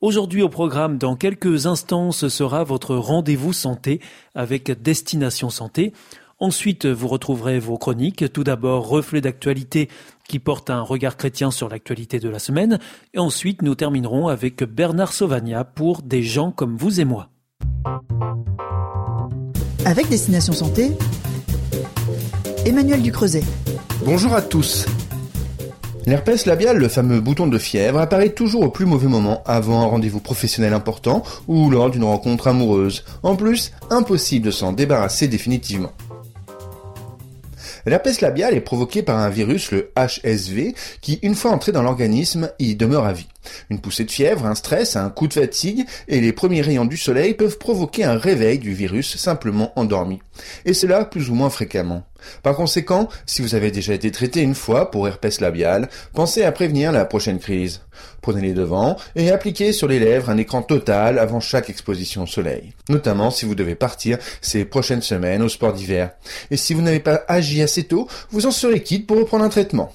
Aujourd'hui au programme, dans quelques instants, ce sera votre rendez-vous santé avec Destination Santé. Ensuite, vous retrouverez vos chroniques. Tout d'abord, reflet d'actualité qui porte un regard chrétien sur l'actualité de la semaine. Et ensuite, nous terminerons avec Bernard Sauvagna pour Des gens comme vous et moi. Avec Destination Santé, Emmanuel Ducreuset. Bonjour à tous. L'herpès labial, le fameux bouton de fièvre, apparaît toujours au plus mauvais moment, avant un rendez-vous professionnel important ou lors d'une rencontre amoureuse. En plus, impossible de s'en débarrasser définitivement. L'herpès labial est provoqué par un virus, le HSV, qui, une fois entré dans l'organisme, y demeure à vie. Une poussée de fièvre, un stress, un coup de fatigue et les premiers rayons du soleil peuvent provoquer un réveil du virus simplement endormi. Et cela plus ou moins fréquemment. Par conséquent, si vous avez déjà été traité une fois pour herpès labial, pensez à prévenir la prochaine crise. Prenez les devants et appliquez sur les lèvres un écran total avant chaque exposition au soleil, notamment si vous devez partir ces prochaines semaines au sport d'hiver. Et si vous n'avez pas agi assez tôt, vous en serez quitte pour reprendre un traitement.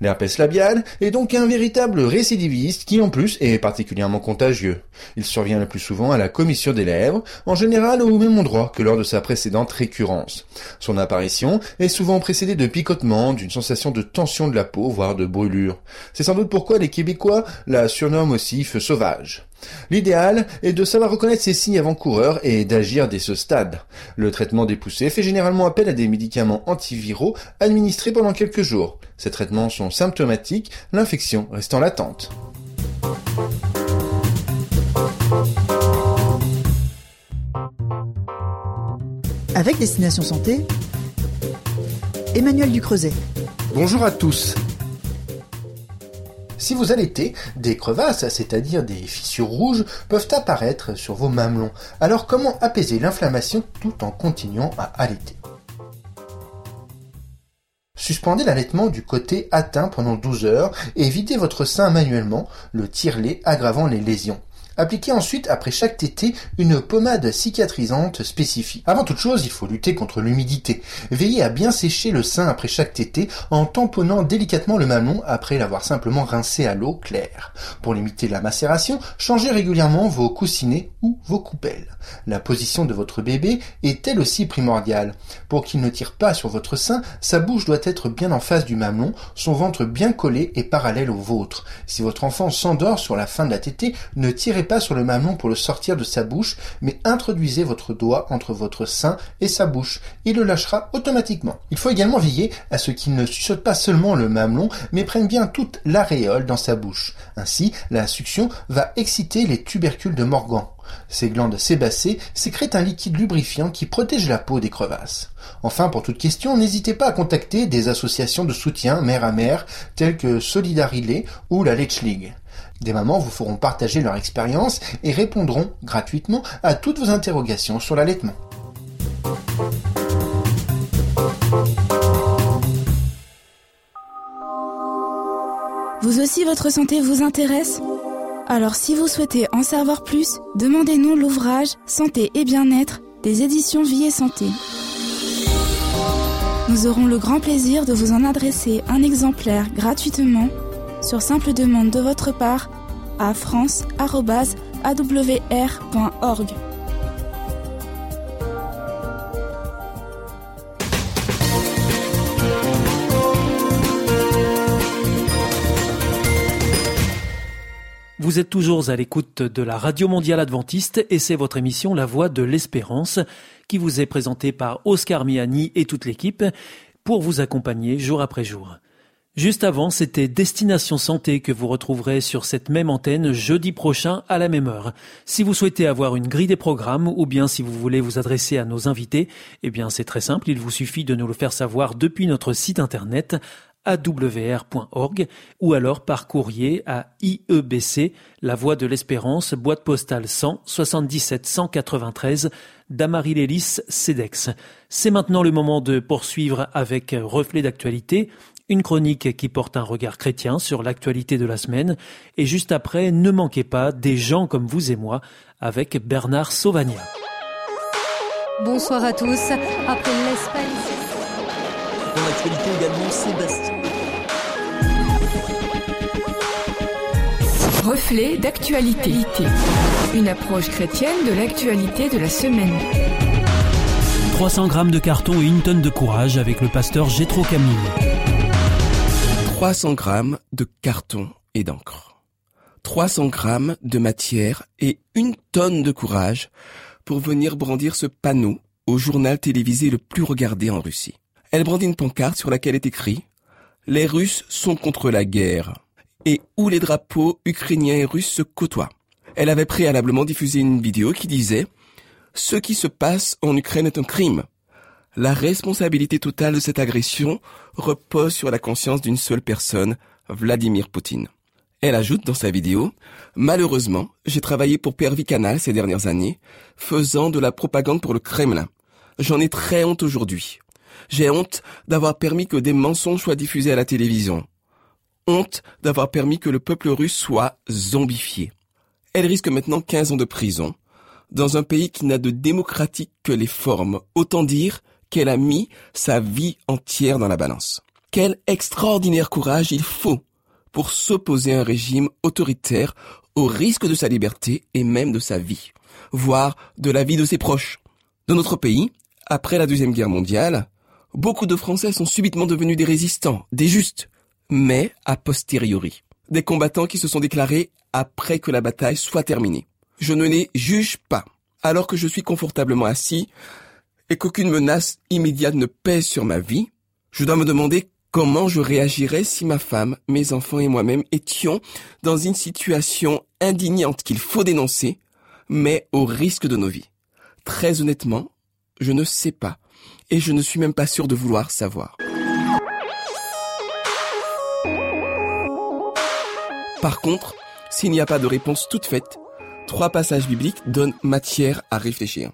L'herpès labial est donc un véritable récidiviste qui en plus est particulièrement contagieux. Il survient le plus souvent à la commission des lèvres, en général au même endroit que lors de sa précédente récurrence. Son apparition est souvent précédée de picotements, d'une sensation de tension de la peau, voire de brûlure. C'est sans doute pourquoi les Québécois la surnomment aussi feu sauvage. L'idéal est de savoir reconnaître ces signes avant-coureurs et d'agir dès ce stade. Le traitement des poussées fait généralement appel à des médicaments antiviraux administrés pendant quelques jours. Ces traitements sont symptomatiques, l'infection restant latente. Avec Destination Santé, Emmanuel Ducreuset. Bonjour à tous. Si vous allaitez, des crevasses, c'est-à-dire des fissures rouges, peuvent apparaître sur vos mamelons. Alors comment apaiser l'inflammation tout en continuant à allaiter? Suspendez l'allaitement du côté atteint pendant 12 heures et videz votre sein manuellement, le tire-lait aggravant les lésions. Appliquez ensuite, après chaque tété, une pommade cicatrisante spécifique. Avant toute chose, il faut lutter contre l'humidité. Veillez à bien sécher le sein après chaque tété en tamponnant délicatement le mamelon après l'avoir simplement rincé à l'eau claire. Pour limiter la macération, changez régulièrement vos coussinets ou vos coupelles. La position de votre bébé est elle aussi primordiale. Pour qu'il ne tire pas sur votre sein, sa bouche doit être bien en face du mamelon, son ventre bien collé et parallèle au vôtre. Si votre enfant s'endort sur la fin de la tétée, ne tirez pas sur le mamelon pour le sortir de sa bouche, mais introduisez votre doigt entre votre sein et sa bouche. Il le lâchera automatiquement. Il faut également veiller à ce qu'il ne suçote pas seulement le mamelon, mais prenne bien toute l'aréole dans sa bouche. Ainsi, la succion va exciter les tubercules de Morgan. Ces glandes sébacées sécrètent un liquide lubrifiant qui protège la peau des crevasses. Enfin, pour toute question, n'hésitez pas à contacter des associations de soutien mère à mère telles que Solidarilé ou la Lech League. Des mamans vous feront partager leur expérience et répondront gratuitement à toutes vos interrogations sur l'allaitement. Vous aussi, votre santé vous intéresse? Alors si vous souhaitez en savoir plus, demandez-nous l'ouvrage Santé et bien-être des éditions Vie et Santé. Nous aurons le grand plaisir de vous en adresser un exemplaire gratuitement sur simple demande de votre part à france.awr.org. Vous êtes toujours à l'écoute de la Radio Mondiale Adventiste et c'est votre émission La Voix de l'Espérance qui vous est présentée par Oscar Miani et toute l'équipe pour vous accompagner jour après jour. Juste avant, c'était Destination Santé que vous retrouverez sur cette même antenne jeudi prochain à la même heure. Si vous souhaitez avoir une grille des programmes ou bien si vous voulez vous adresser à nos invités, eh bien c'est très simple, il vous suffit de nous le faire savoir depuis notre site internet awr.org ou alors par courrier à IEBC, La Voie de l'Espérance, boîte postale 100 77 193 d'Amarie-Lélis CEDEX. C'est maintenant le moment de poursuivre avec Reflet d'actualité, une chronique qui porte un regard chrétien sur l'actualité de la semaine. Et juste après, ne manquez pas des gens comme vous et moi avec Bernard Sauvagna. Bonsoir à tous. Après l'Espagne. Dans l'actualité également, Sébastien. Reflet d'actualité. Une approche chrétienne de l'actualité de la semaine. 300 grammes de carton et une tonne de courage avec le pasteur Gétro Camille. 300 grammes de carton et d'encre. 300 grammes de matière et une tonne de courage pour venir brandir ce panneau au journal télévisé le plus regardé en Russie. Elle brandit une pancarte sur laquelle est écrit Les Russes sont contre la guerre et où les drapeaux ukrainiens et russes se côtoient. Elle avait préalablement diffusé une vidéo qui disait Ce qui se passe en Ukraine est un crime. La responsabilité totale de cette agression repose sur la conscience d'une seule personne, Vladimir Poutine. Elle ajoute dans sa vidéo, Malheureusement, j'ai travaillé pour Pervi Canal ces dernières années, faisant de la propagande pour le Kremlin. J'en ai très honte aujourd'hui. J'ai honte d'avoir permis que des mensonges soient diffusés à la télévision. Honte d'avoir permis que le peuple russe soit zombifié. Elle risque maintenant 15 ans de prison, dans un pays qui n'a de démocratique que les formes. Autant dire qu'elle a mis sa vie entière dans la balance. Quel extraordinaire courage il faut pour s'opposer à un régime autoritaire au risque de sa liberté et même de sa vie, voire de la vie de ses proches. Dans notre pays, après la Deuxième Guerre mondiale, beaucoup de Français sont subitement devenus des résistants, des justes, mais a posteriori, des combattants qui se sont déclarés après que la bataille soit terminée. Je ne les juge pas, alors que je suis confortablement assis et qu'aucune menace immédiate ne pèse sur ma vie, je dois me demander Comment je réagirais si ma femme, mes enfants et moi-même étions dans une situation indignante qu'il faut dénoncer, mais au risque de nos vies Très honnêtement, je ne sais pas, et je ne suis même pas sûr de vouloir savoir. Par contre, s'il n'y a pas de réponse toute faite, trois passages bibliques donnent matière à réfléchir.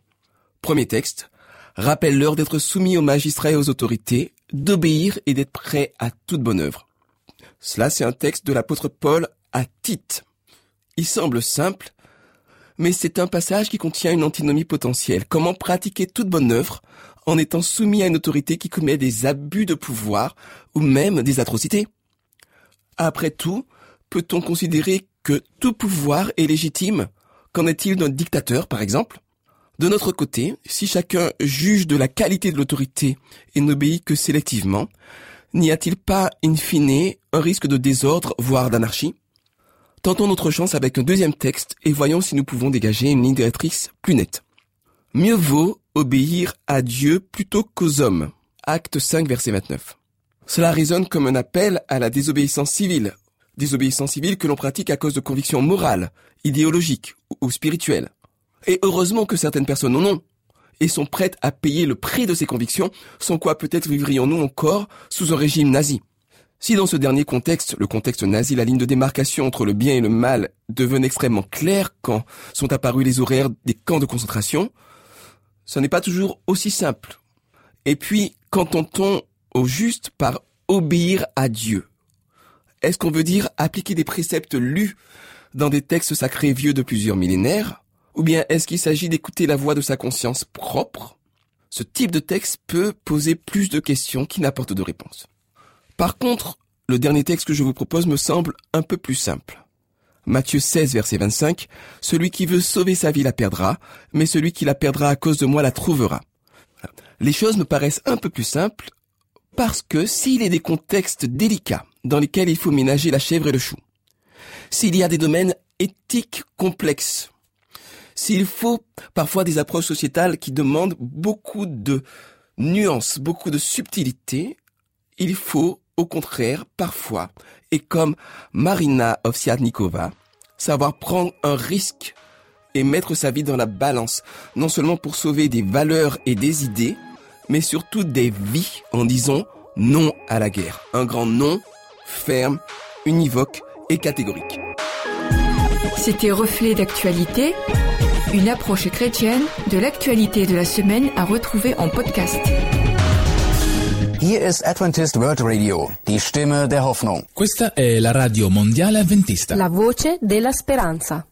Premier texte, rappelle-leur d'être soumis aux magistrats et aux autorités, d'obéir et d'être prêt à toute bonne œuvre. Cela, c'est un texte de l'apôtre Paul à Tite. Il semble simple, mais c'est un passage qui contient une antinomie potentielle. Comment pratiquer toute bonne œuvre en étant soumis à une autorité qui commet des abus de pouvoir ou même des atrocités? Après tout, peut-on considérer que tout pouvoir est légitime? Qu'en est-il d'un dictateur, par exemple? De notre côté, si chacun juge de la qualité de l'autorité et n'obéit que sélectivement, n'y a-t-il pas, in fine, un risque de désordre, voire d'anarchie? Tentons notre chance avec un deuxième texte et voyons si nous pouvons dégager une ligne directrice plus nette. Mieux vaut obéir à Dieu plutôt qu'aux hommes. Acte 5, verset 29. Cela résonne comme un appel à la désobéissance civile. Désobéissance civile que l'on pratique à cause de convictions morales, idéologiques ou spirituelles. Et heureusement que certaines personnes en ont et sont prêtes à payer le prix de ces convictions, sans quoi peut-être vivrions-nous encore sous un régime nazi. Si dans ce dernier contexte, le contexte nazi, la ligne de démarcation entre le bien et le mal devenait extrêmement claire quand sont apparus les horaires des camps de concentration, ce n'est pas toujours aussi simple. Et puis, qu'entend-on au juste par obéir à Dieu? Est-ce qu'on veut dire appliquer des préceptes lus dans des textes sacrés vieux de plusieurs millénaires? Ou bien est-ce qu'il s'agit d'écouter la voix de sa conscience propre? Ce type de texte peut poser plus de questions qui n'apportent de réponses. Par contre, le dernier texte que je vous propose me semble un peu plus simple. Matthieu 16, verset 25, Celui qui veut sauver sa vie la perdra, mais celui qui la perdra à cause de moi la trouvera. Les choses me paraissent un peu plus simples parce que s'il est des contextes délicats dans lesquels il faut ménager la chèvre et le chou, s'il y a des domaines éthiques complexes s'il faut parfois des approches sociétales qui demandent beaucoup de nuances, beaucoup de subtilité, il faut au contraire parfois, et comme Marina Ovsiadnikova, savoir prendre un risque et mettre sa vie dans la balance, non seulement pour sauver des valeurs et des idées, mais surtout des vies en disant Non à la guerre. Un grand non, ferme, univoque et catégorique. C'était Reflet d'actualité, une approche chrétienne de l'actualité de la semaine à retrouver en podcast. Hier ist Adventist World Radio, die Stimme der Hoffnung. Questa è la radio mondiale avventista. La voce della speranza.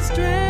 strength.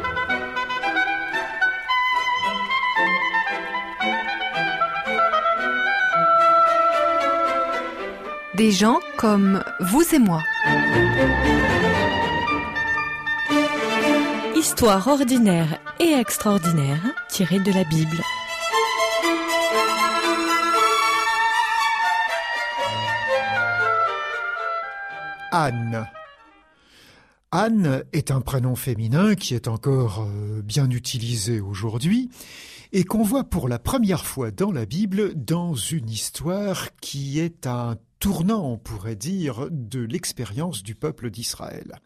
Des gens comme vous et moi. Histoire ordinaire et extraordinaire tirée de la Bible. Anne. Anne est un prénom féminin qui est encore euh, bien utilisé aujourd'hui et qu'on voit pour la première fois dans la Bible dans une histoire qui est un tournant, on pourrait dire, de l'expérience du peuple d'Israël.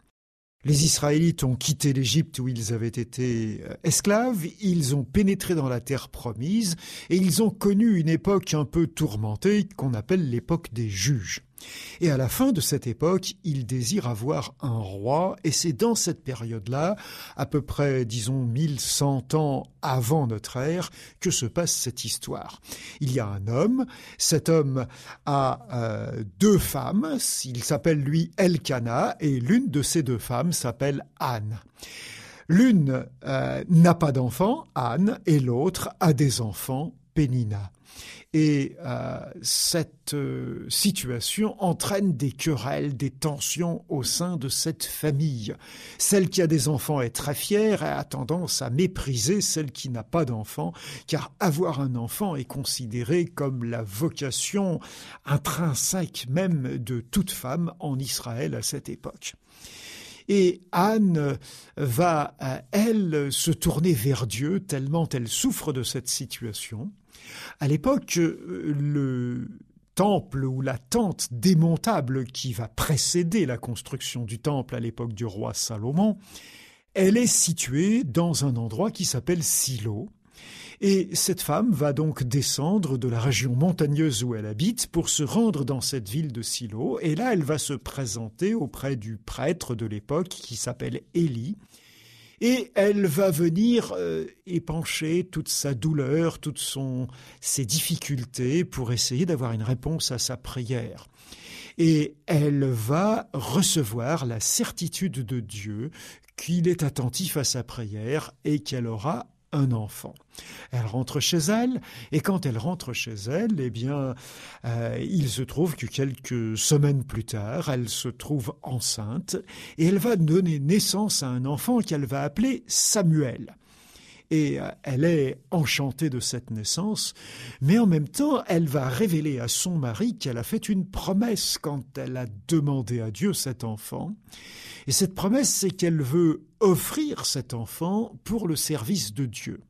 Les Israélites ont quitté l'Égypte où ils avaient été euh, esclaves, ils ont pénétré dans la terre promise et ils ont connu une époque un peu tourmentée qu'on appelle l'époque des juges. Et à la fin de cette époque, il désire avoir un roi, et c'est dans cette période-là, à peu près, disons, 1100 ans avant notre ère, que se passe cette histoire. Il y a un homme, cet homme a euh, deux femmes, il s'appelle lui Elkana, et l'une de ces deux femmes s'appelle Anne. L'une euh, n'a pas d'enfants, Anne, et l'autre a des enfants, Pénina. Et euh, cette euh, situation entraîne des querelles, des tensions au sein de cette famille. Celle qui a des enfants est très fière et a tendance à mépriser celle qui n'a pas d'enfants, car avoir un enfant est considéré comme la vocation intrinsèque même de toute femme en Israël à cette époque. Et Anne va, euh, elle, se tourner vers Dieu tellement elle souffre de cette situation. À l'époque, euh, le temple ou la tente démontable qui va précéder la construction du temple à l'époque du roi Salomon, elle est située dans un endroit qui s'appelle Silo. Et cette femme va donc descendre de la région montagneuse où elle habite pour se rendre dans cette ville de Silo. Et là, elle va se présenter auprès du prêtre de l'époque qui s'appelle Élie et elle va venir euh, épancher toute sa douleur, toutes ses difficultés pour essayer d'avoir une réponse à sa prière. Et elle va recevoir la certitude de Dieu qu'il est attentif à sa prière et qu'elle aura un enfant. Elle rentre chez elle, et quand elle rentre chez elle, eh bien, euh, il se trouve que quelques semaines plus tard, elle se trouve enceinte, et elle va donner naissance à un enfant qu'elle va appeler Samuel et euh, elle est enchantée de cette naissance, mais en même temps, elle va révéler à son mari qu'elle a fait une promesse quand elle a demandé à Dieu cet enfant. Et cette promesse, c'est qu'elle veut offrir cet enfant pour le service de Dieu.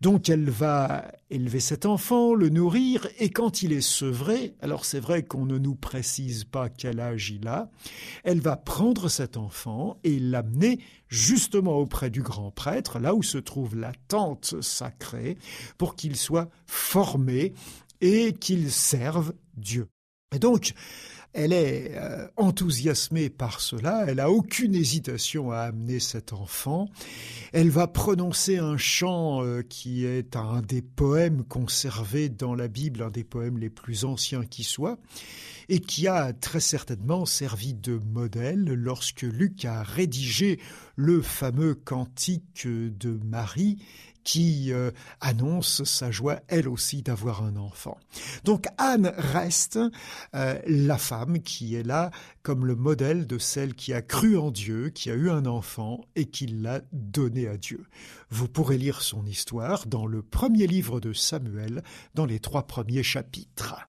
Donc elle va élever cet enfant, le nourrir, et quand il est sevré, alors c'est vrai qu'on ne nous précise pas quel âge il a, elle va prendre cet enfant et l'amener justement auprès du grand prêtre, là où se trouve la tente sacrée, pour qu'il soit formé et qu'il serve Dieu. Et donc, elle est euh, enthousiasmée par cela, elle a aucune hésitation à amener cet enfant. Elle va prononcer un chant euh, qui est un des poèmes conservés dans la Bible, un des poèmes les plus anciens qui soient, et qui a très certainement servi de modèle lorsque Luc a rédigé le fameux cantique de Marie qui euh, annonce sa joie, elle aussi, d'avoir un enfant. Donc Anne reste euh, la femme qui est là comme le modèle de celle qui a cru en Dieu, qui a eu un enfant et qui l'a donné à Dieu. Vous pourrez lire son histoire dans le premier livre de Samuel, dans les trois premiers chapitres.